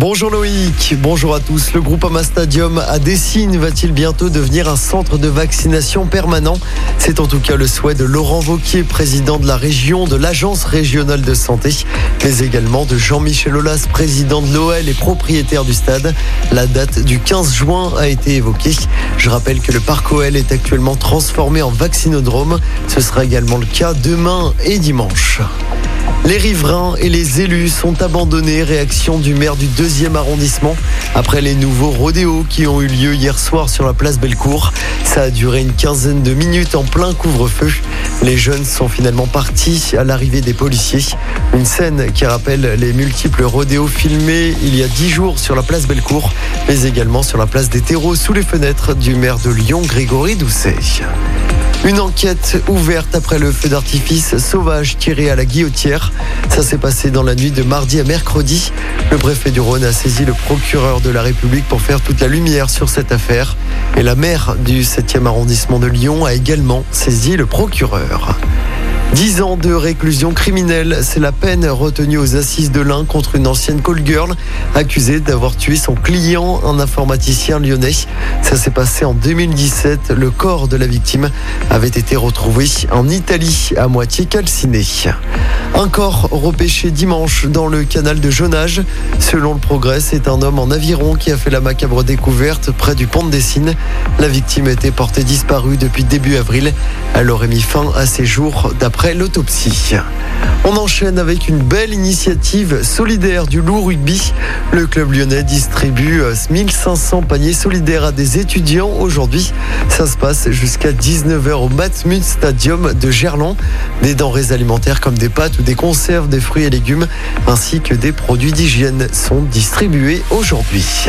Bonjour Loïc, bonjour à tous. Le groupe Ama Stadium à Dessine va-t-il bientôt devenir un centre de vaccination permanent? C'est en tout cas le souhait de Laurent Vauquier, président de la région de l'Agence régionale de santé, mais également de Jean-Michel Aulas, président de l'OL et propriétaire du stade. La date du 15 juin a été évoquée. Je rappelle que le parc OL est actuellement transformé en vaccinodrome. Ce sera également le cas demain et dimanche. Les riverains et les élus sont abandonnés. Réaction du maire du deuxième arrondissement après les nouveaux rodéos qui ont eu lieu hier soir sur la place Bellecour. Ça a duré une quinzaine de minutes en plein couvre-feu. Les jeunes sont finalement partis à l'arrivée des policiers. Une scène qui rappelle les multiples rodéos filmés il y a dix jours sur la place Bellecour, mais également sur la place des terreaux sous les fenêtres du maire de Lyon, Grégory Doucet. Une enquête ouverte après le feu d'artifice sauvage tiré à la guillotière. Ça s'est passé dans la nuit de mardi à mercredi. Le préfet du Rhône a saisi le procureur de la République pour faire toute la lumière sur cette affaire. Et la maire du 7e arrondissement de Lyon a également saisi le procureur. 10 ans de réclusion criminelle, c'est la peine retenue aux assises de l'Ain contre une ancienne call girl accusée d'avoir tué son client, un informaticien lyonnais. Ça s'est passé en 2017. Le corps de la victime avait été retrouvé en Italie, à moitié calciné. Un corps repêché dimanche dans le canal de Jonage. Selon le progrès, c'est un homme en aviron qui a fait la macabre découverte près du pont de Dessine. La victime était portée disparue depuis début avril. Elle aurait mis fin à ses jours d'après après l'autopsie. On enchaîne avec une belle initiative solidaire du loup rugby. Le club lyonnais distribue 1500 paniers solidaires à des étudiants aujourd'hui. Ça se passe jusqu'à 19h au Matmut Stadium de Gerland. Des denrées alimentaires comme des pâtes ou des conserves, des fruits et légumes, ainsi que des produits d'hygiène sont distribués aujourd'hui.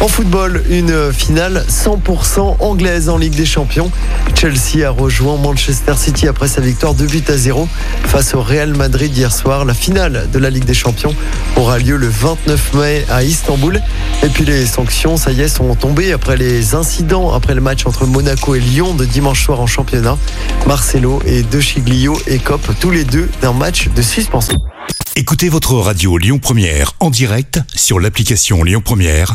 En football, une finale 100% anglaise en Ligue des Champions. Chelsea a rejoint Manchester City après sa victoire de but à 0 face au Real Madrid hier soir. La finale de la Ligue des Champions aura lieu le 29 mai à Istanbul. Et puis les sanctions, ça y est, sont tombées après les incidents après le match entre Monaco et Lyon de dimanche soir en championnat. Marcelo et De Chiglio écopent tous les deux d'un match de suspension. Écoutez votre radio Lyon Première en direct sur l'application Lyon Première,